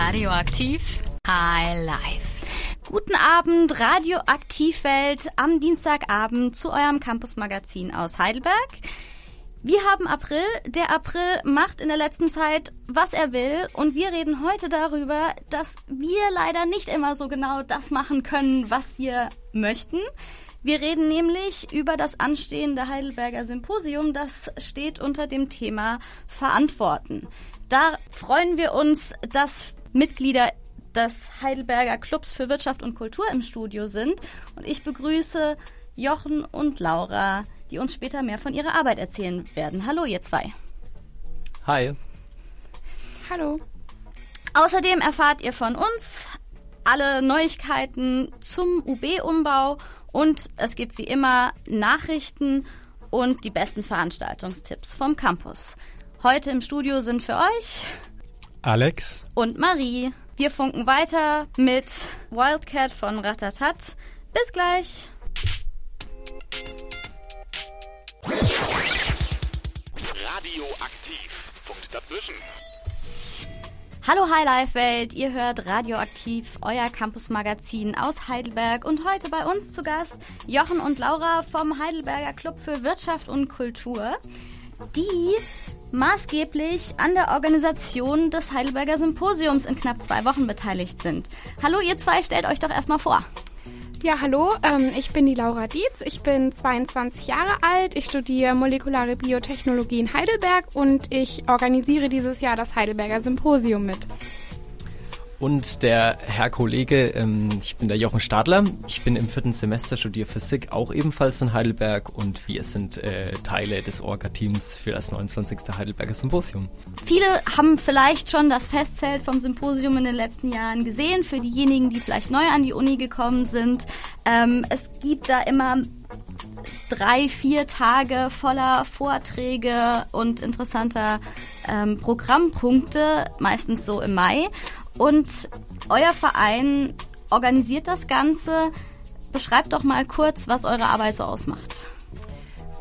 Radioaktiv High Life. Guten Abend, Radioaktivwelt am Dienstagabend zu eurem Campusmagazin aus Heidelberg. Wir haben April. Der April macht in der letzten Zeit, was er will. Und wir reden heute darüber, dass wir leider nicht immer so genau das machen können, was wir möchten. Wir reden nämlich über das anstehende Heidelberger Symposium. Das steht unter dem Thema Verantworten. Da freuen wir uns, dass Mitglieder des Heidelberger Clubs für Wirtschaft und Kultur im Studio sind. Und ich begrüße Jochen und Laura, die uns später mehr von ihrer Arbeit erzählen werden. Hallo, ihr zwei. Hi. Hallo. Außerdem erfahrt ihr von uns alle Neuigkeiten zum UB-Umbau und es gibt wie immer Nachrichten und die besten Veranstaltungstipps vom Campus. Heute im Studio sind für euch Alex und Marie. Wir funken weiter mit Wildcat von Ratatat. Bis gleich. Radioaktiv. Funkt dazwischen. Hallo Highlife Welt, ihr hört Radioaktiv, euer Campusmagazin aus Heidelberg und heute bei uns zu Gast Jochen und Laura vom Heidelberger Club für Wirtschaft und Kultur, die maßgeblich an der Organisation des Heidelberger Symposiums in knapp zwei Wochen beteiligt sind. Hallo ihr zwei, stellt euch doch erstmal vor. Ja, hallo, ähm, ich bin die Laura Dietz, ich bin 22 Jahre alt, ich studiere molekulare Biotechnologie in Heidelberg und ich organisiere dieses Jahr das Heidelberger Symposium mit. Und der Herr Kollege, ähm, ich bin der Jochen Stadler. Ich bin im vierten Semester, studiere Physik, auch ebenfalls in Heidelberg. Und wir sind äh, Teile des Orga-Teams für das 29. Heidelberger Symposium. Viele haben vielleicht schon das Festzelt vom Symposium in den letzten Jahren gesehen. Für diejenigen, die vielleicht neu an die Uni gekommen sind. Ähm, es gibt da immer drei, vier Tage voller Vorträge und interessanter ähm, Programmpunkte, meistens so im Mai. Und euer Verein organisiert das Ganze. Beschreibt doch mal kurz, was eure Arbeit so ausmacht.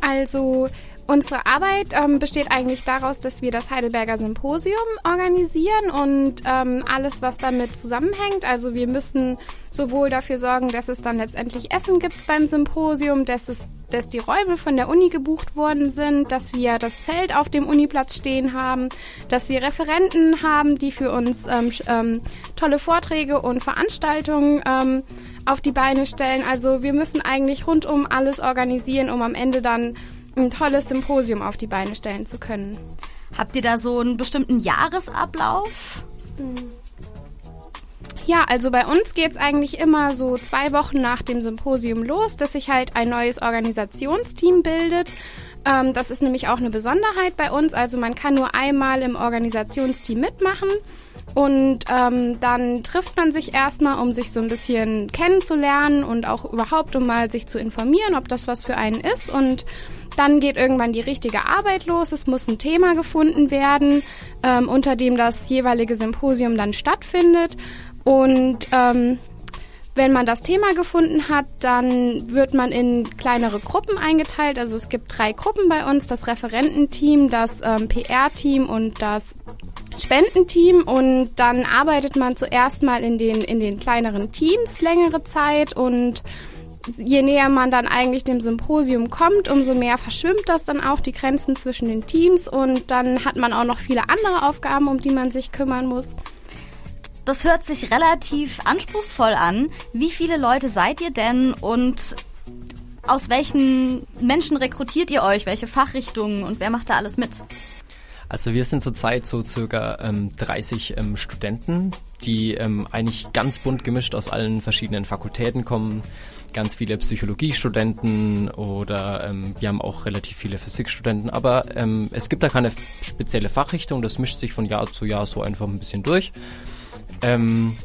Also Unsere Arbeit ähm, besteht eigentlich daraus, dass wir das Heidelberger Symposium organisieren und ähm, alles, was damit zusammenhängt. Also wir müssen sowohl dafür sorgen, dass es dann letztendlich Essen gibt beim Symposium, dass, es, dass die Räume von der Uni gebucht worden sind, dass wir das Zelt auf dem Uniplatz stehen haben, dass wir Referenten haben, die für uns ähm, ähm, tolle Vorträge und Veranstaltungen ähm, auf die Beine stellen. Also wir müssen eigentlich rundum alles organisieren, um am Ende dann ein tolles Symposium auf die Beine stellen zu können. Habt ihr da so einen bestimmten Jahresablauf? Ja, also bei uns geht es eigentlich immer so zwei Wochen nach dem Symposium los, dass sich halt ein neues Organisationsteam bildet. Ähm, das ist nämlich auch eine Besonderheit bei uns. Also man kann nur einmal im Organisationsteam mitmachen. Und ähm, dann trifft man sich erstmal, um sich so ein bisschen kennenzulernen und auch überhaupt, um mal sich zu informieren, ob das was für einen ist. Und dann geht irgendwann die richtige Arbeit los. Es muss ein Thema gefunden werden, ähm, unter dem das jeweilige Symposium dann stattfindet. Und ähm, wenn man das Thema gefunden hat, dann wird man in kleinere Gruppen eingeteilt. Also es gibt drei Gruppen bei uns, das Referententeam, das ähm, PR-Team und das Spendenteam. Und dann arbeitet man zuerst mal in den, in den kleineren Teams längere Zeit und je näher man dann eigentlich dem Symposium kommt, umso mehr verschwimmt das dann auch die Grenzen zwischen den Teams und dann hat man auch noch viele andere Aufgaben, um die man sich kümmern muss. Das hört sich relativ anspruchsvoll an. Wie viele Leute seid ihr denn und aus welchen Menschen rekrutiert ihr euch? Welche Fachrichtungen und wer macht da alles mit? Also wir sind zurzeit so circa ähm, 30 ähm, Studenten, die ähm, eigentlich ganz bunt gemischt aus allen verschiedenen Fakultäten kommen ganz viele Psychologiestudenten oder ähm, wir haben auch relativ viele Physikstudenten, aber ähm, es gibt da keine spezielle Fachrichtung, das mischt sich von Jahr zu Jahr so einfach ein bisschen durch. Ähm,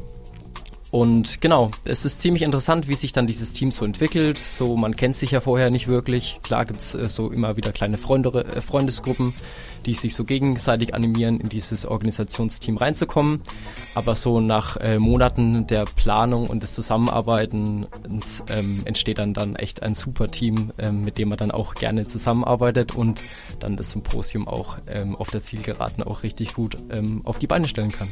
und genau, es ist ziemlich interessant, wie sich dann dieses Team so entwickelt. So, man kennt sich ja vorher nicht wirklich. Klar gibt's äh, so immer wieder kleine Freunde, äh, Freundesgruppen, die sich so gegenseitig animieren, in dieses Organisationsteam reinzukommen. Aber so nach äh, Monaten der Planung und des Zusammenarbeitens ähm, entsteht dann dann echt ein super Team, ähm, mit dem man dann auch gerne zusammenarbeitet und dann das Symposium auch ähm, auf der Zielgeraden auch richtig gut ähm, auf die Beine stellen kann.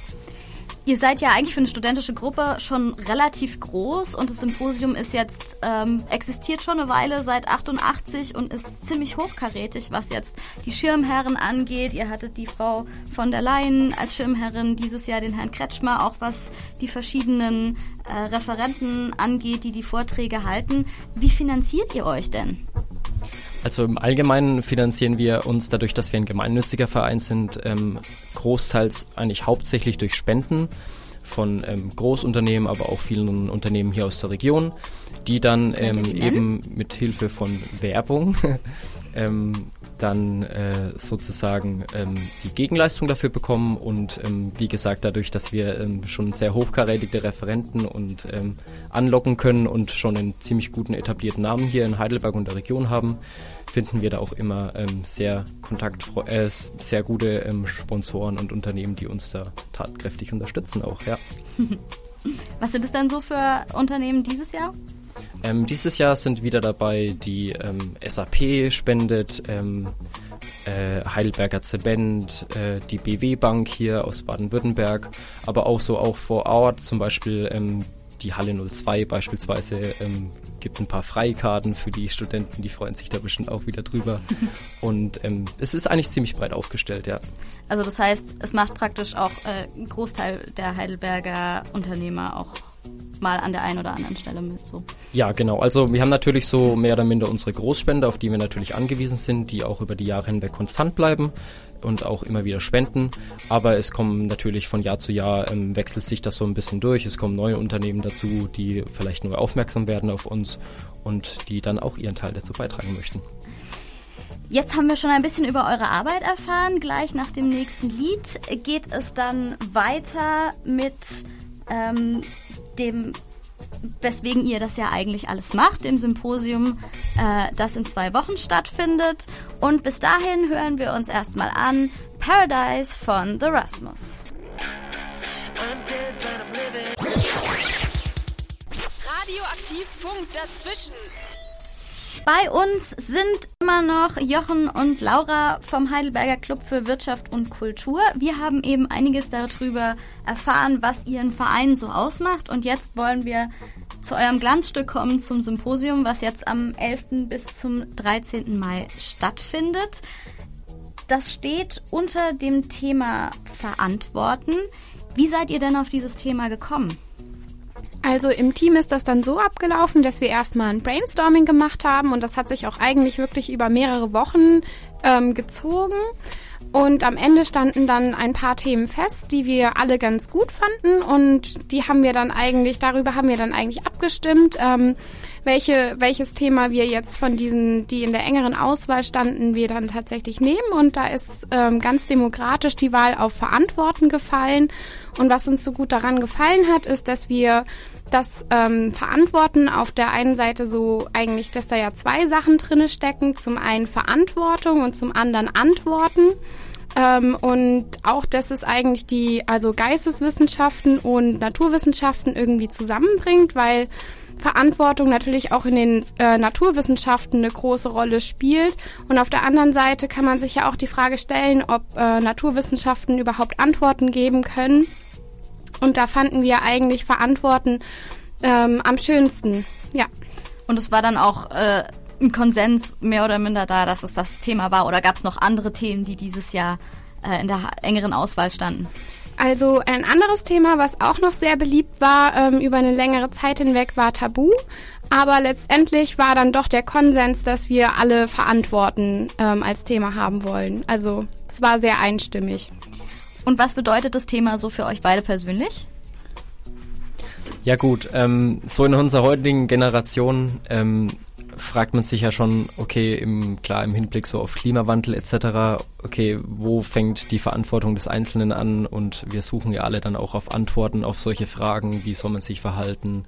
Ihr seid ja eigentlich für eine studentische Gruppe schon relativ groß und das Symposium ist jetzt ähm, existiert schon eine Weile seit 88 und ist ziemlich hochkarätig, was jetzt die Schirmherren angeht. Ihr hattet die Frau von der Leyen als Schirmherrin, dieses Jahr den Herrn Kretschmer, auch was die verschiedenen äh, Referenten angeht, die die Vorträge halten. Wie finanziert ihr euch denn? Also im Allgemeinen finanzieren wir uns dadurch, dass wir ein gemeinnütziger Verein sind, ähm, großteils eigentlich hauptsächlich durch Spenden von ähm, Großunternehmen, aber auch vielen Unternehmen hier aus der Region, die dann ähm, eben mit Hilfe von Werbung ähm, dann äh, sozusagen ähm, die Gegenleistung dafür bekommen und ähm, wie gesagt dadurch, dass wir ähm, schon sehr hochkarätige Referenten und ähm, anlocken können und schon einen ziemlich guten etablierten Namen hier in Heidelberg und der Region haben, finden wir da auch immer ähm, sehr kontakt äh, sehr gute ähm, Sponsoren und Unternehmen, die uns da tatkräftig unterstützen auch, ja. Was sind es denn so für Unternehmen dieses Jahr? Ähm, dieses Jahr sind wieder dabei die ähm, SAP spendet, ähm, äh, Heidelberger Zement, äh, die BW Bank hier aus Baden-Württemberg, aber auch so auch vor Ort, zum Beispiel ähm, die Halle 02 beispielsweise ähm, gibt ein paar Freikarten für die Studenten, die freuen sich da bestimmt auch wieder drüber. Und ähm, es ist eigentlich ziemlich breit aufgestellt, ja. Also das heißt, es macht praktisch auch äh, einen Großteil der Heidelberger Unternehmer auch mal an der einen oder anderen Stelle mit so. Ja, genau. Also wir haben natürlich so mehr oder minder unsere Großspender, auf die wir natürlich angewiesen sind, die auch über die Jahre hinweg konstant bleiben und auch immer wieder spenden. Aber es kommen natürlich von Jahr zu Jahr, ähm, wechselt sich das so ein bisschen durch. Es kommen neue Unternehmen dazu, die vielleicht neu aufmerksam werden auf uns und die dann auch ihren Teil dazu beitragen möchten. Jetzt haben wir schon ein bisschen über eure Arbeit erfahren. Gleich nach dem nächsten Lied geht es dann weiter mit ähm, dem weswegen ihr das ja eigentlich alles macht, dem Symposium, äh, das in zwei Wochen stattfindet. Und bis dahin hören wir uns erstmal an Paradise von The Rasmus. Radioaktiv Funk dazwischen. Bei uns sind immer noch Jochen und Laura vom Heidelberger Club für Wirtschaft und Kultur. Wir haben eben einiges darüber erfahren, was ihren Verein so ausmacht. Und jetzt wollen wir zu eurem Glanzstück kommen, zum Symposium, was jetzt am 11. bis zum 13. Mai stattfindet. Das steht unter dem Thema Verantworten. Wie seid ihr denn auf dieses Thema gekommen? Also im Team ist das dann so abgelaufen, dass wir erstmal ein Brainstorming gemacht haben und das hat sich auch eigentlich wirklich über mehrere Wochen ähm, gezogen. Und am Ende standen dann ein paar Themen fest, die wir alle ganz gut fanden und die haben wir dann eigentlich, darüber haben wir dann eigentlich abgestimmt, ähm, welche, welches Thema wir jetzt von diesen, die in der engeren Auswahl standen, wir dann tatsächlich nehmen. Und da ist ähm, ganz demokratisch die Wahl auf Verantworten gefallen. Und was uns so gut daran gefallen hat, ist, dass wir das ähm, Verantworten auf der einen Seite so eigentlich, dass da ja zwei Sachen drinne stecken. Zum einen Verantwortung und zum anderen Antworten. Ähm, und auch, dass es eigentlich die, also Geisteswissenschaften und Naturwissenschaften irgendwie zusammenbringt, weil Verantwortung natürlich auch in den äh, Naturwissenschaften eine große Rolle spielt. Und auf der anderen Seite kann man sich ja auch die Frage stellen, ob äh, Naturwissenschaften überhaupt Antworten geben können. Und da fanden wir eigentlich Verantworten ähm, am schönsten. Ja. Und es war dann auch äh, ein Konsens mehr oder minder da, dass es das Thema war? Oder gab es noch andere Themen, die dieses Jahr äh, in der engeren Auswahl standen? Also ein anderes Thema, was auch noch sehr beliebt war ähm, über eine längere Zeit hinweg, war Tabu. Aber letztendlich war dann doch der Konsens, dass wir alle Verantworten ähm, als Thema haben wollen. Also es war sehr einstimmig. Und was bedeutet das Thema so für euch beide persönlich? Ja gut, ähm, so in unserer heutigen Generation ähm, fragt man sich ja schon, okay, im, klar im Hinblick so auf Klimawandel etc., okay, wo fängt die Verantwortung des Einzelnen an? Und wir suchen ja alle dann auch auf Antworten auf solche Fragen, wie soll man sich verhalten,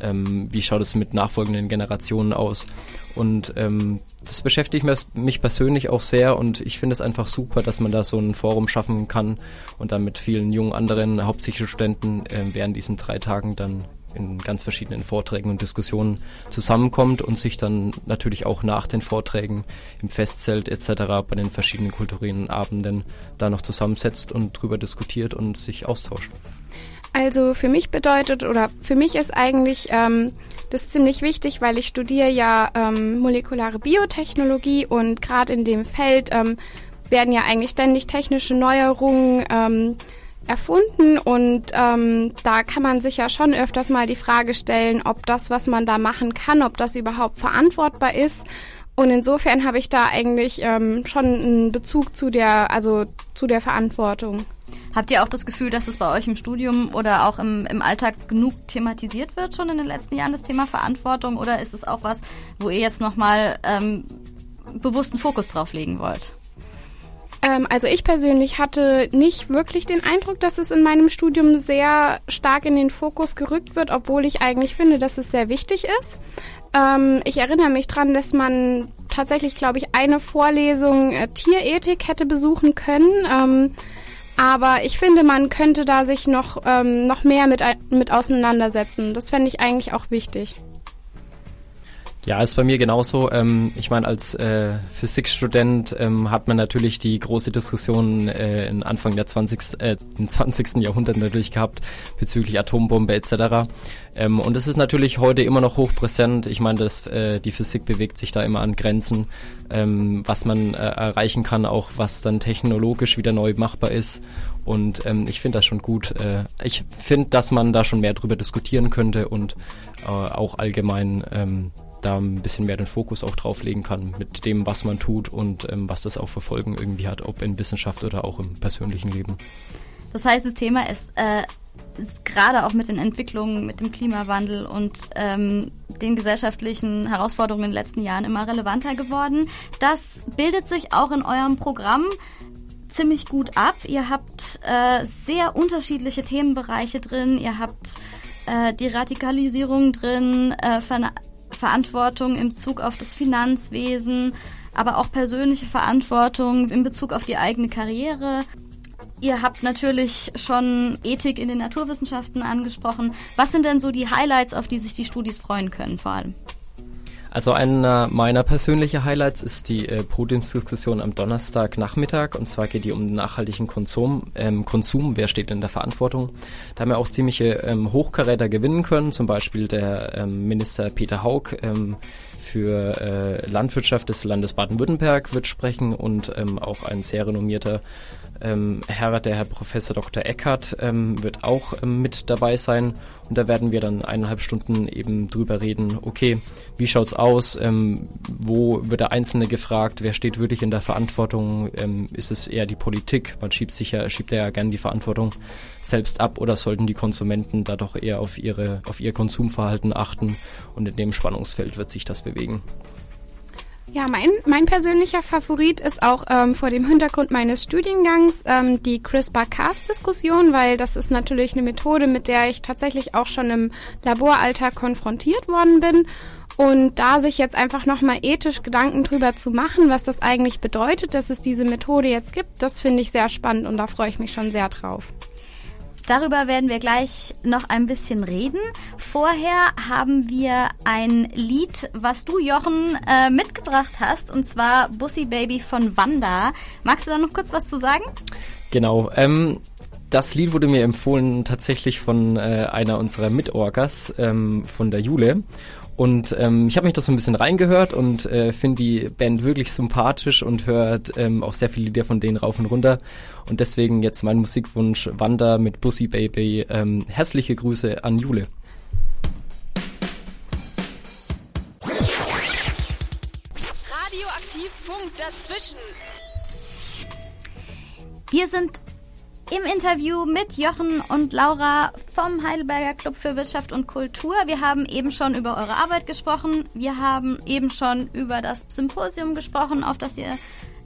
ähm, wie schaut es mit nachfolgenden Generationen aus? Und ähm, das beschäftigt mich persönlich auch sehr und ich finde es einfach super, dass man da so ein Forum schaffen kann und dann mit vielen jungen anderen, hauptsächlich Studenten, äh, während diesen drei Tagen dann in ganz verschiedenen Vorträgen und Diskussionen zusammenkommt und sich dann natürlich auch nach den Vorträgen im Festzelt etc. bei den verschiedenen kulturellen Abenden da noch zusammensetzt und drüber diskutiert und sich austauscht. Also für mich bedeutet oder für mich ist eigentlich ähm, das ziemlich wichtig, weil ich studiere ja ähm, molekulare Biotechnologie und gerade in dem Feld ähm, werden ja eigentlich ständig technische Neuerungen ähm, erfunden und ähm, da kann man sich ja schon öfters mal die Frage stellen, ob das, was man da machen kann, ob das überhaupt verantwortbar ist. Und insofern habe ich da eigentlich ähm, schon einen Bezug zu der, also zu der Verantwortung. Habt ihr auch das Gefühl, dass es bei euch im Studium oder auch im, im Alltag genug thematisiert wird schon in den letzten Jahren, das Thema Verantwortung? Oder ist es auch was, wo ihr jetzt nochmal ähm, bewussten Fokus drauf legen wollt? Ähm, also ich persönlich hatte nicht wirklich den Eindruck, dass es in meinem Studium sehr stark in den Fokus gerückt wird, obwohl ich eigentlich finde, dass es sehr wichtig ist. Ähm, ich erinnere mich dran, dass man tatsächlich, glaube ich, eine Vorlesung äh, Tierethik hätte besuchen können. Ähm, aber ich finde, man könnte da sich noch, ähm, noch mehr mit, mit auseinandersetzen. Das fände ich eigentlich auch wichtig. Ja, ist bei mir genauso. Ähm, ich meine, als äh, Physikstudent ähm, hat man natürlich die große Diskussion äh, in Anfang der 20, äh, im 20. Jahrhundert natürlich gehabt bezüglich Atombombe etc. Ähm, und es ist natürlich heute immer noch hochpräsent. Ich meine, dass äh, die Physik bewegt sich da immer an Grenzen, ähm, was man äh, erreichen kann, auch was dann technologisch wieder neu machbar ist. Und ähm, ich finde das schon gut. Äh, ich finde, dass man da schon mehr drüber diskutieren könnte und äh, auch allgemein ähm, da ein bisschen mehr den Fokus auch drauflegen kann mit dem, was man tut und ähm, was das auch für Folgen irgendwie hat, ob in Wissenschaft oder auch im persönlichen Leben. Das heißt, das Thema ist, äh, ist gerade auch mit den Entwicklungen, mit dem Klimawandel und ähm, den gesellschaftlichen Herausforderungen in den letzten Jahren immer relevanter geworden. Das bildet sich auch in eurem Programm ziemlich gut ab. Ihr habt äh, sehr unterschiedliche Themenbereiche drin. Ihr habt äh, die Radikalisierung drin, äh, Verantwortung im Bezug auf das Finanzwesen, aber auch persönliche Verantwortung in Bezug auf die eigene Karriere. Ihr habt natürlich schon Ethik in den Naturwissenschaften angesprochen. Was sind denn so die Highlights, auf die sich die Studis freuen können vor allem? Also einer meiner persönlichen Highlights ist die äh, Podiumsdiskussion am Donnerstagnachmittag und zwar geht die um nachhaltigen Konsum. Ähm, Konsum, wer steht in der Verantwortung? Da haben wir auch ziemliche ähm, Hochkaräter gewinnen können, zum Beispiel der ähm, Minister Peter Haug ähm, für äh, Landwirtschaft des Landes Baden-Württemberg wird sprechen und ähm, auch ein sehr renommierter ähm, Herr, der Herr Professor Dr. Eckert, ähm, wird auch ähm, mit dabei sein. Und da werden wir dann eineinhalb Stunden eben drüber reden, okay, wie schaut's aus? Ähm, wo wird der Einzelne gefragt? Wer steht wirklich in der Verantwortung? Ähm, ist es eher die Politik? Man schiebt sich ja, schiebt ja gerne die Verantwortung selbst ab oder sollten die Konsumenten da doch eher auf ihre, auf ihr Konsumverhalten achten? Und in dem Spannungsfeld wird sich das bewegen. Ja, mein, mein persönlicher Favorit ist auch ähm, vor dem Hintergrund meines Studiengangs ähm, die CRISPR-Cas-Diskussion, weil das ist natürlich eine Methode, mit der ich tatsächlich auch schon im Laboralltag konfrontiert worden bin. Und da sich jetzt einfach nochmal ethisch Gedanken drüber zu machen, was das eigentlich bedeutet, dass es diese Methode jetzt gibt, das finde ich sehr spannend und da freue ich mich schon sehr drauf. Darüber werden wir gleich noch ein bisschen reden. Vorher haben wir ein Lied, was du, Jochen, äh, mitgebracht hast, und zwar Bussy Baby von Wanda. Magst du da noch kurz was zu sagen? Genau. Ähm das Lied wurde mir empfohlen tatsächlich von äh, einer unserer Mitorgas, ähm, von der Jule. Und ähm, ich habe mich das so ein bisschen reingehört und äh, finde die Band wirklich sympathisch und hört ähm, auch sehr viele Lieder von denen rauf und runter. Und deswegen jetzt mein Musikwunsch Wanda mit Bussy Baby. Ähm, herzliche Grüße an Jule. Radioaktiv Funk dazwischen. Wir sind im Interview mit Jochen und Laura vom Heidelberger Club für Wirtschaft und Kultur. Wir haben eben schon über eure Arbeit gesprochen. Wir haben eben schon über das Symposium gesprochen, auf das ihr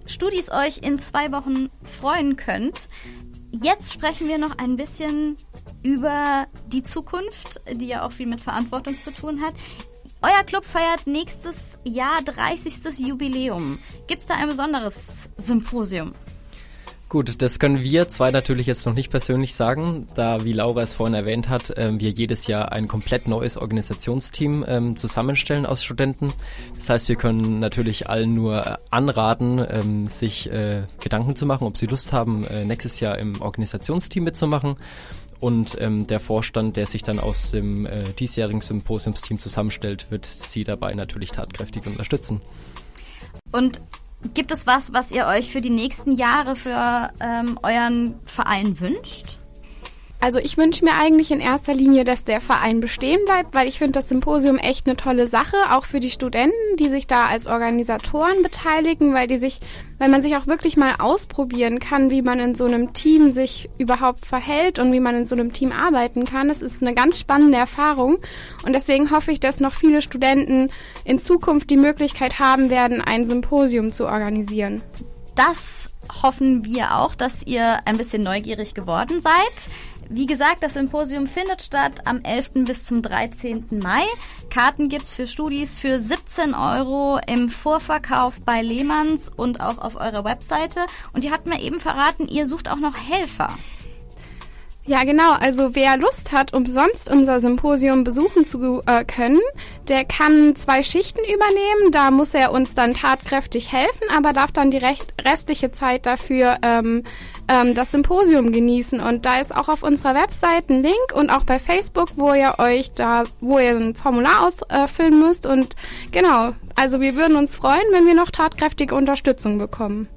Studis euch in zwei Wochen freuen könnt. Jetzt sprechen wir noch ein bisschen über die Zukunft, die ja auch viel mit Verantwortung zu tun hat. Euer Club feiert nächstes Jahr 30. Jubiläum. Gibt es da ein besonderes Symposium? Gut, das können wir zwei natürlich jetzt noch nicht persönlich sagen, da, wie Laura es vorhin erwähnt hat, ähm, wir jedes Jahr ein komplett neues Organisationsteam ähm, zusammenstellen aus Studenten. Das heißt, wir können natürlich allen nur äh, anraten, ähm, sich äh, Gedanken zu machen, ob sie Lust haben, äh, nächstes Jahr im Organisationsteam mitzumachen. und ähm, der Vorstand, der sich dann aus dem äh, diesjährigen Symposiumsteam zusammenstellt, wird Sie dabei natürlich tatkräftig unterstützen. Und gibt es was, was ihr euch für die nächsten Jahre für ähm, euren Verein wünscht? Also ich wünsche mir eigentlich in erster Linie, dass der Verein bestehen bleibt, weil ich finde das Symposium echt eine tolle Sache, auch für die Studenten, die sich da als Organisatoren beteiligen, weil die sich, weil man sich auch wirklich mal ausprobieren kann, wie man in so einem Team sich überhaupt verhält und wie man in so einem Team arbeiten kann. Das ist eine ganz spannende Erfahrung und deswegen hoffe ich, dass noch viele Studenten in Zukunft die Möglichkeit haben werden, ein Symposium zu organisieren. Das hoffen wir auch, dass ihr ein bisschen neugierig geworden seid. Wie gesagt, das Symposium findet statt am 11. bis zum 13. Mai. Karten gibt's für Studis für 17 Euro im Vorverkauf bei Lehmanns und auch auf eurer Webseite. Und ihr habt mir eben verraten, ihr sucht auch noch Helfer. Ja, genau. Also wer Lust hat, umsonst unser Symposium besuchen zu äh, können, der kann zwei Schichten übernehmen. Da muss er uns dann tatkräftig helfen, aber darf dann die recht, restliche Zeit dafür ähm, ähm, das Symposium genießen. Und da ist auch auf unserer Website ein Link und auch bei Facebook, wo ihr euch da, wo ihr ein Formular ausfüllen müsst. Und genau, also wir würden uns freuen, wenn wir noch tatkräftige Unterstützung bekommen.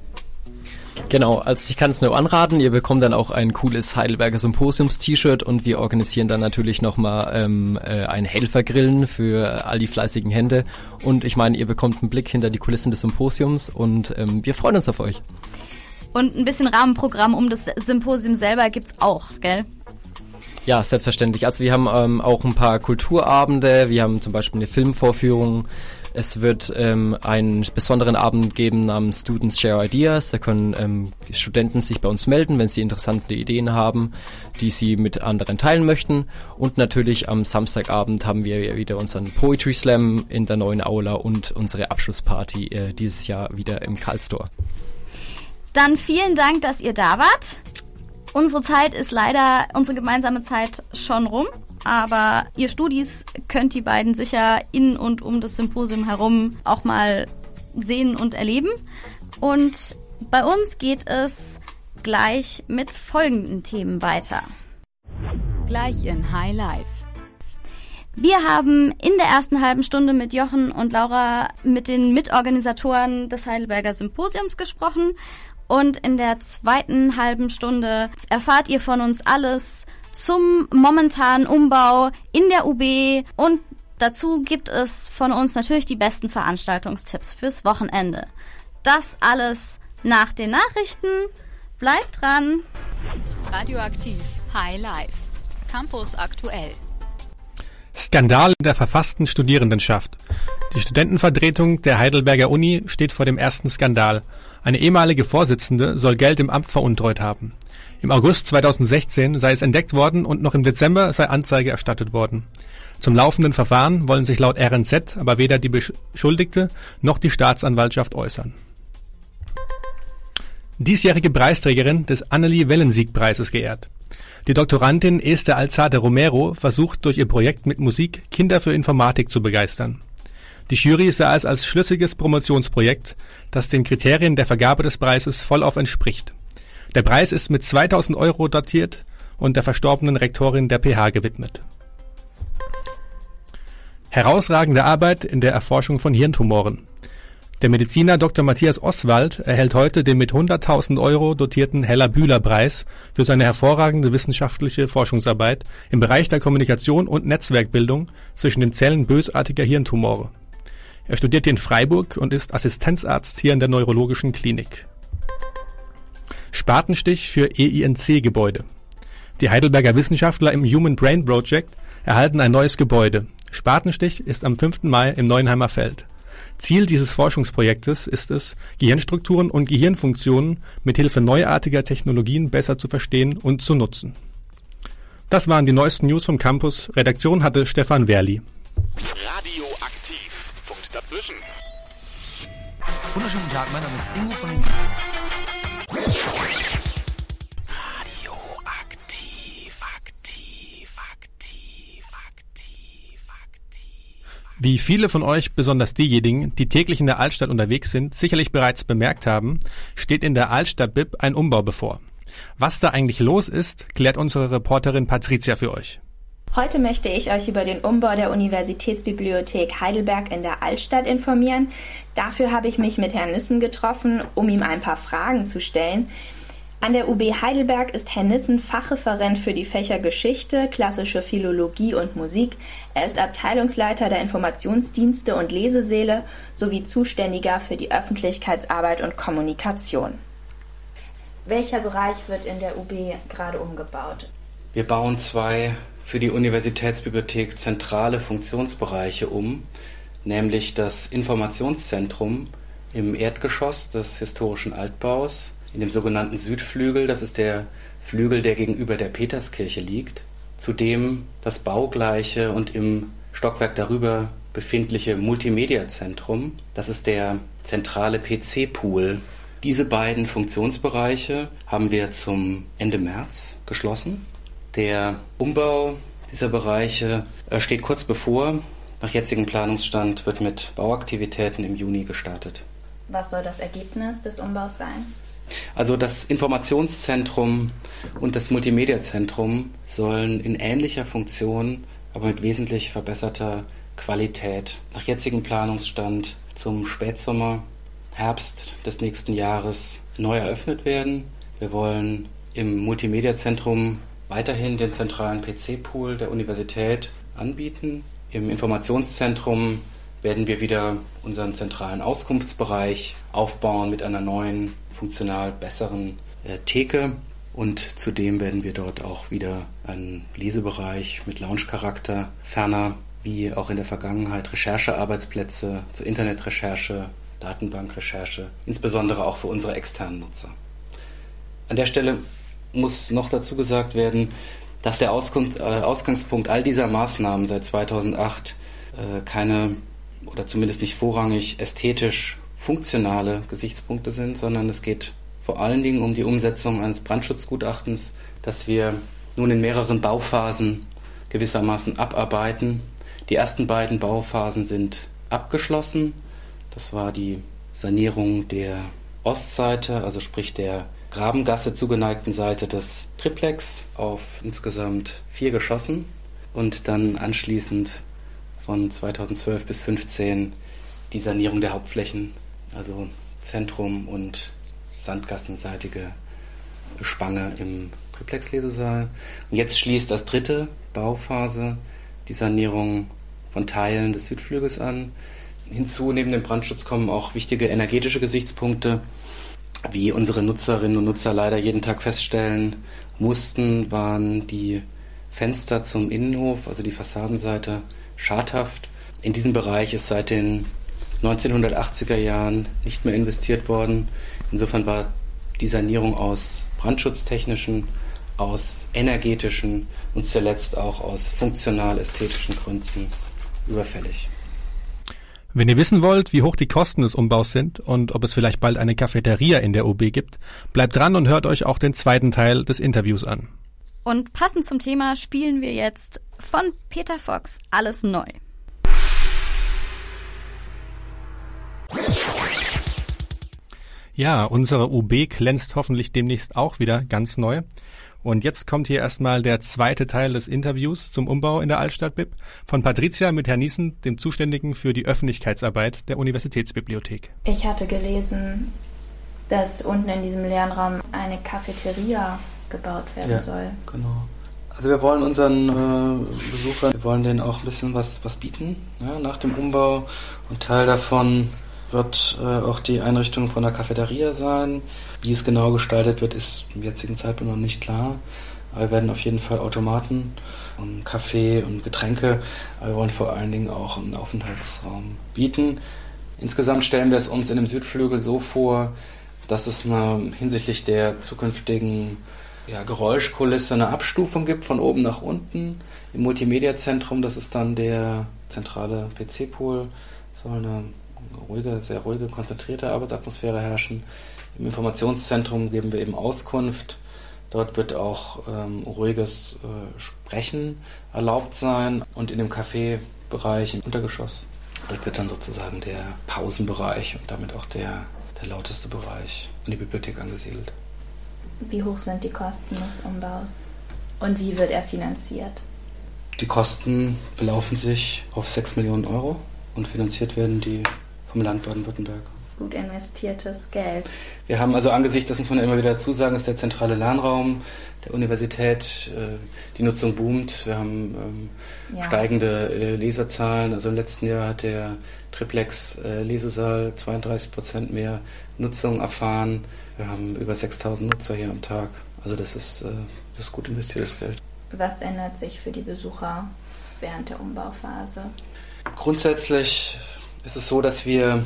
Genau, also ich kann es nur anraten, ihr bekommt dann auch ein cooles Heidelberger Symposiums-T-Shirt und wir organisieren dann natürlich nochmal ähm, äh, ein Helfergrillen für all die fleißigen Hände und ich meine, ihr bekommt einen Blick hinter die Kulissen des Symposiums und ähm, wir freuen uns auf euch. Und ein bisschen Rahmenprogramm um das Symposium selber gibt's auch, gell? Ja, selbstverständlich. Also wir haben ähm, auch ein paar Kulturabende, wir haben zum Beispiel eine Filmvorführung, es wird ähm, einen besonderen Abend geben namens Students Share Ideas. Da können ähm, Studenten sich bei uns melden, wenn sie interessante Ideen haben, die sie mit anderen teilen möchten. Und natürlich am Samstagabend haben wir wieder unseren Poetry Slam in der neuen Aula und unsere Abschlussparty äh, dieses Jahr wieder im Karlstor. Dann vielen Dank, dass ihr da wart. Unsere Zeit ist leider, unsere gemeinsame Zeit schon rum aber ihr Studis könnt die beiden sicher in und um das Symposium herum auch mal sehen und erleben. Und bei uns geht es gleich mit folgenden Themen weiter. Gleich in High Life. Wir haben in der ersten halben Stunde mit Jochen und Laura mit den Mitorganisatoren des Heidelberger Symposiums gesprochen. Und in der zweiten halben Stunde erfahrt ihr von uns alles zum momentanen Umbau in der UB und dazu gibt es von uns natürlich die besten Veranstaltungstipps fürs Wochenende. Das alles nach den Nachrichten. Bleibt dran. Radioaktiv High Life. Campus aktuell. Skandal in der verfassten Studierendenschaft. Die Studentenvertretung der Heidelberger Uni steht vor dem ersten Skandal. Eine ehemalige Vorsitzende soll Geld im Amt veruntreut haben. Im August 2016 sei es entdeckt worden und noch im Dezember sei Anzeige erstattet worden. Zum laufenden Verfahren wollen sich laut RNZ aber weder die Beschuldigte noch die Staatsanwaltschaft äußern. Diesjährige Preisträgerin des Annelie Wellensieg-Preises geehrt. Die Doktorandin Esther Alzate Romero versucht durch ihr Projekt mit Musik Kinder für Informatik zu begeistern. Die Jury sah es als schlüssiges Promotionsprojekt, das den Kriterien der Vergabe des Preises vollauf entspricht. Der Preis ist mit 2000 Euro datiert und der verstorbenen Rektorin der PH gewidmet. Herausragende Arbeit in der Erforschung von Hirntumoren. Der Mediziner Dr. Matthias Oswald erhält heute den mit 100.000 Euro dotierten Heller-Bühler-Preis für seine hervorragende wissenschaftliche Forschungsarbeit im Bereich der Kommunikation und Netzwerkbildung zwischen den Zellen bösartiger Hirntumore. Er studierte in Freiburg und ist Assistenzarzt hier in der Neurologischen Klinik. Spatenstich für EINC-Gebäude. Die Heidelberger Wissenschaftler im Human Brain Project erhalten ein neues Gebäude. Spatenstich ist am 5. Mai im Neuenheimer Feld. Ziel dieses Forschungsprojektes ist es, Gehirnstrukturen und Gehirnfunktionen mithilfe neuartiger Technologien besser zu verstehen und zu nutzen. Das waren die neuesten News vom Campus. Redaktion hatte Stefan Werli. Radioaktiv. Funkt dazwischen. Wunderschönen Tag, mein Name ist Ingo von den Wie viele von euch, besonders diejenigen, die täglich in der Altstadt unterwegs sind, sicherlich bereits bemerkt haben, steht in der Altstadt BIP ein Umbau bevor. Was da eigentlich los ist, klärt unsere Reporterin Patricia für euch. Heute möchte ich euch über den Umbau der Universitätsbibliothek Heidelberg in der Altstadt informieren. Dafür habe ich mich mit Herrn Nissen getroffen, um ihm ein paar Fragen zu stellen. An der UB Heidelberg ist Herr Nissen Fachreferent für die Fächer Geschichte, klassische Philologie und Musik. Er ist Abteilungsleiter der Informationsdienste und Lesesäle sowie Zuständiger für die Öffentlichkeitsarbeit und Kommunikation. Welcher Bereich wird in der UB gerade umgebaut? Wir bauen zwei für die Universitätsbibliothek zentrale Funktionsbereiche um, nämlich das Informationszentrum im Erdgeschoss des historischen Altbaus, in dem sogenannten Südflügel, das ist der Flügel, der gegenüber der Peterskirche liegt, zudem das baugleiche und im Stockwerk darüber befindliche Multimedia-Zentrum, das ist der zentrale PC-Pool. Diese beiden Funktionsbereiche haben wir zum Ende März geschlossen der Umbau dieser Bereiche äh, steht kurz bevor. Nach jetzigem Planungsstand wird mit Bauaktivitäten im Juni gestartet. Was soll das Ergebnis des Umbaus sein? Also das Informationszentrum und das Multimedia-Zentrum sollen in ähnlicher Funktion, aber mit wesentlich verbesserter Qualität nach jetzigem Planungsstand zum Spätsommer, Herbst des nächsten Jahres neu eröffnet werden. Wir wollen im Multimedia-Zentrum weiterhin den zentralen PC-Pool der Universität anbieten. Im Informationszentrum werden wir wieder unseren zentralen Auskunftsbereich aufbauen mit einer neuen, funktional besseren äh, Theke. Und zudem werden wir dort auch wieder einen Lesebereich mit Lounge-Charakter, ferner wie auch in der Vergangenheit Recherchearbeitsplätze zur Internetrecherche, Datenbankrecherche, insbesondere auch für unsere externen Nutzer. An der Stelle muss noch dazu gesagt werden, dass der Auskunft, äh, Ausgangspunkt all dieser Maßnahmen seit 2008 äh, keine oder zumindest nicht vorrangig ästhetisch funktionale Gesichtspunkte sind, sondern es geht vor allen Dingen um die Umsetzung eines Brandschutzgutachtens, das wir nun in mehreren Bauphasen gewissermaßen abarbeiten. Die ersten beiden Bauphasen sind abgeschlossen. Das war die Sanierung der Ostseite, also sprich der Grabengasse zugeneigten Seite des Triplex auf insgesamt vier Geschossen und dann anschließend von 2012 bis 2015 die Sanierung der Hauptflächen, also Zentrum und sandgassenseitige Spange im Triplex-Lesesaal. Und jetzt schließt das dritte Bauphase die Sanierung von Teilen des Südflügels an. Hinzu neben dem Brandschutz kommen auch wichtige energetische Gesichtspunkte wie unsere Nutzerinnen und Nutzer leider jeden Tag feststellen mussten, waren die Fenster zum Innenhof, also die Fassadenseite, schadhaft. In diesem Bereich ist seit den 1980er Jahren nicht mehr investiert worden. Insofern war die Sanierung aus brandschutztechnischen, aus energetischen und zuletzt auch aus funktional-ästhetischen Gründen überfällig. Wenn ihr wissen wollt, wie hoch die Kosten des Umbaus sind und ob es vielleicht bald eine Cafeteria in der OB gibt, bleibt dran und hört euch auch den zweiten Teil des Interviews an. Und passend zum Thema spielen wir jetzt von Peter Fox Alles neu. Ja, unsere UB glänzt hoffentlich demnächst auch wieder ganz neu. Und jetzt kommt hier erstmal der zweite Teil des Interviews zum Umbau in der Altstadt-Bib von Patricia mit Herrn Niesen, dem Zuständigen für die Öffentlichkeitsarbeit der Universitätsbibliothek. Ich hatte gelesen, dass unten in diesem Lernraum eine Cafeteria gebaut werden ja, soll. Genau. Also wir wollen unseren äh, Besuchern, wir wollen denen auch ein bisschen was, was bieten ja, nach dem Umbau. Und Teil davon wird äh, auch die Einrichtung von der Cafeteria sein. Wie es genau gestaltet wird, ist im jetzigen Zeitpunkt noch nicht klar. Aber wir werden auf jeden Fall Automaten und Kaffee und Getränke. Aber wir wollen vor allen Dingen auch einen Aufenthaltsraum bieten. Insgesamt stellen wir es uns in dem Südflügel so vor, dass es eine, hinsichtlich der zukünftigen ja, Geräuschkulisse eine Abstufung gibt von oben nach unten. Im Multimedia-Zentrum, das ist dann der zentrale PC-Pool, soll eine ruhige, sehr ruhige, konzentrierte Arbeitsatmosphäre herrschen. Im Informationszentrum geben wir eben Auskunft. Dort wird auch ähm, ruhiges äh, Sprechen erlaubt sein. Und in dem Café-Bereich im Untergeschoss, dort wird dann sozusagen der Pausenbereich und damit auch der, der lauteste Bereich in die Bibliothek angesiedelt. Wie hoch sind die Kosten des Umbaus? Und wie wird er finanziert? Die Kosten belaufen sich auf 6 Millionen Euro und finanziert werden die vom Land Baden-Württemberg. Gut investiertes Geld. Wir haben also angesichts, das muss man ja immer wieder dazu sagen, ist der zentrale Lernraum der Universität. Äh, die Nutzung boomt. Wir haben ähm, Ja. steigende äh, Leserzahlen. Also im letzten Jahr hat der Triplex äh, Lesesaal 32 Prozent mehr Nutzung erfahren. Wir haben über 6000 Nutzer hier am Tag. Also das ist, das ist gut investiertes Geld. Was ändert sich für die Besucher während der Umbauphase? Grundsätzlich ist es so, dass wir,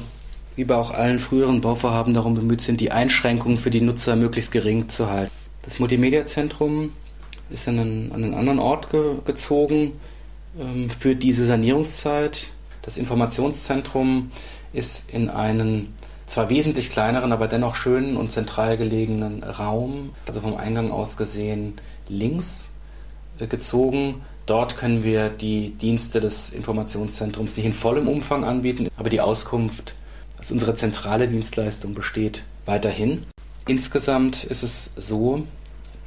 wie bei auch allen früheren Bauvorhaben, darum bemüht sind, die Einschränkungen für die Nutzer möglichst gering zu halten. Das Multimedia-Zentrum ist an einen, an einen anderen Ort ge gezogen ähm, für diese Sanierungszeit. Das Informationszentrum ist in einen zwar wesentlich kleineren, aber dennoch schönen und zentral gelegenen Raum, also vom Eingang aus gesehen links äh, gezogen. Dort können wir die Dienste des Informationszentrums nicht in vollem Umfang anbieten, aber die Auskunft als unsere zentrale Dienstleistung besteht weiterhin. Insgesamt ist es so,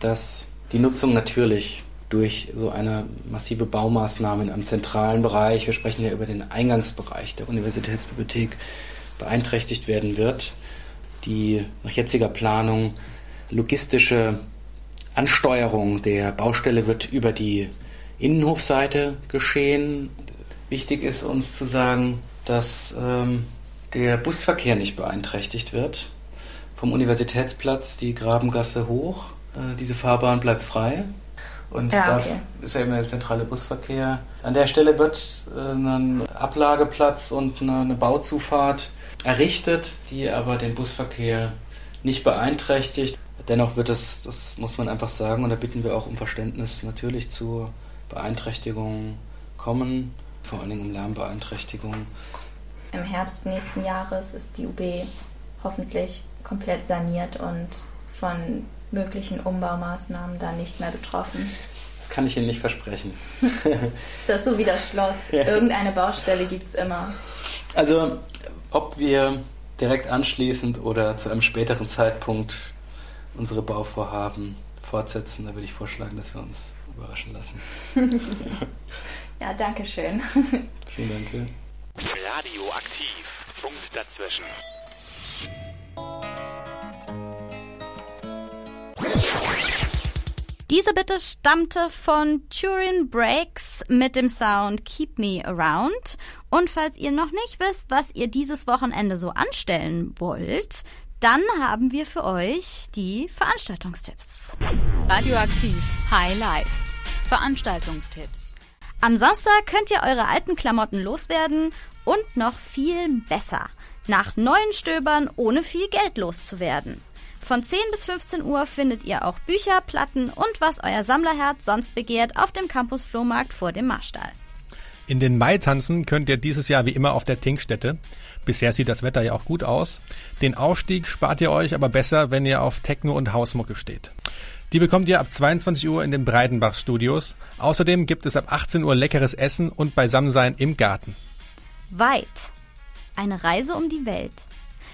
dass die Nutzung natürlich durch so eine massive Baumaßnahme in einem zentralen Bereich, wir sprechen ja über den Eingangsbereich der Universitätsbibliothek, beeinträchtigt werden wird. Die nach jetziger Planung logistische Ansteuerung der Baustelle wird über die Innenhofseite geschehen. Wichtig ist uns zu sagen, dass ähm, der Busverkehr nicht beeinträchtigt wird. Vom Universitätsplatz die Grabengasse hoch. Äh, diese Fahrbahn bleibt frei. Und Ja, da okay. ist ja eben der zentrale Busverkehr. An der Stelle wird äh, ein Ablageplatz und eine, eine Bauzufahrt errichtet, die aber den Busverkehr nicht beeinträchtigt. Dennoch wird es, das muss man einfach sagen, und da bitten wir auch um Verständnis, natürlich zu Beeinträchtigungen kommen, vor allen Dingen um Lärmbeeinträchtigung. Im Herbst nächsten Jahres ist die UB hoffentlich komplett saniert und von möglichen Umbaumaßnahmen dann nicht mehr betroffen. Das kann ich Ihnen nicht versprechen. Ist das so wie das Schloss? Ja. Irgendeine Baustelle gibt es immer. Also, ob wir direkt anschließend oder zu einem späteren Zeitpunkt unsere Bauvorhaben fortsetzen, da würde ich vorschlagen, dass wir uns überraschen lassen. Ja, danke schön. Vielen Dank. Radioaktiv. Punkt dazwischen. Diese Bitte stammte von Turin Breaks mit dem Sound Keep Me Around. Und falls ihr noch nicht wisst, was ihr dieses Wochenende so anstellen wollt, dann haben wir für euch die Veranstaltungstipps. Radioaktiv High Life. Veranstaltungstipps. Am Samstag könnt ihr eure alten Klamotten loswerden und noch viel besser. Nach neuen Stöbern ohne viel Geld loszuwerden. Von 10 bis 15 Uhr findet ihr auch Bücher, Platten und was euer Sammlerherz sonst begehrt auf dem Campus Flohmarkt vor dem Marstall. In den Mai tanzen könnt ihr dieses Jahr wie immer auf der Tinkstätte. Bisher sieht das Wetter ja auch gut aus. Den Aufstieg spart ihr euch aber besser, wenn ihr auf Techno und Hausmucke steht. Die bekommt ihr ab 22 Uhr in den Breidenbach Studios. Außerdem gibt es ab 18 Uhr leckeres Essen und Beisammensein im Garten. Weit. Eine Reise um die Welt.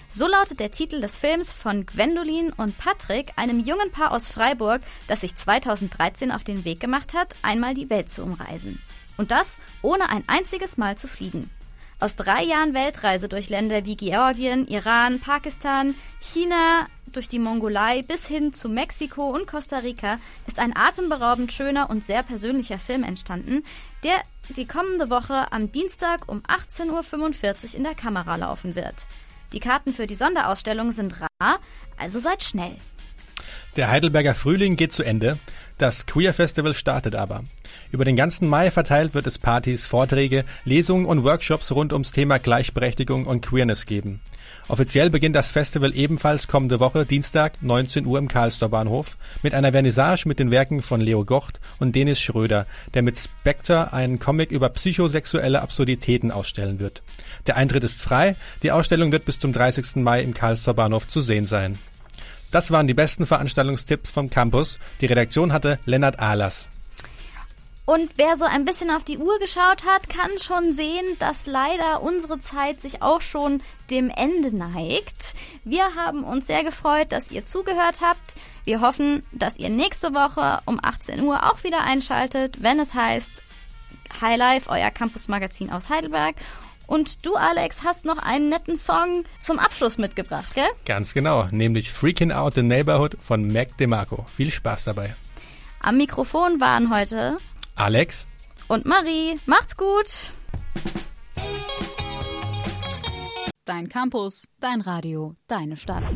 So lautet der Titel des Films von Gwendolin und Patrick, einem jungen Paar aus Freiburg, das sich 2013 auf den Weg gemacht hat, einmal die Welt zu umreisen. Und das ohne ein einziges Mal zu fliegen. Aus drei Jahren Weltreise durch Länder wie Georgien, Iran, Pakistan, China, durch die Mongolei bis hin zu Mexiko und Costa Rica ist ein atemberaubend schöner und sehr persönlicher Film entstanden, der die kommende Woche am Dienstag um 18.45 Uhr in der Kamera laufen wird. Die Karten für die Sonderausstellung sind rar, also seid schnell. Der Heidelberger Frühling geht zu Ende. Das Queer Festival startet aber. Über den ganzen Mai verteilt wird es Partys, Vorträge, Lesungen und Workshops rund ums Thema Gleichberechtigung und Queerness geben. Offiziell beginnt das Festival ebenfalls kommende Woche, Dienstag, 19 Uhr im Karlstor Bahnhof, mit einer Vernissage mit den Werken von Leo Gocht und Denis Schröder, der mit Spectre einen Comic über psychosexuelle Absurditäten ausstellen wird. Der Eintritt ist frei, die Ausstellung wird bis zum 30. Mai im Karlstor Bahnhof zu sehen sein. Das waren die besten Veranstaltungstipps vom Campus. Die Redaktion hatte Lennart Ahlers. Und wer so ein bisschen auf die Uhr geschaut hat, kann schon sehen, dass leider unsere Zeit sich auch schon dem Ende neigt. Wir haben uns sehr gefreut, dass ihr zugehört habt. Wir hoffen, dass ihr nächste Woche um 18 Uhr auch wieder einschaltet, wenn es heißt High Life, euer Campus-Magazin aus Heidelberg. Und du, Alex, hast noch einen netten Song zum Abschluss mitgebracht, gell? Ganz genau, nämlich Freaking Out the Neighborhood von Mac DeMarco. Viel Spaß dabei. Am Mikrofon waren heute Alex und Marie. Macht's gut! Dein Campus, dein Radio, deine Stadt.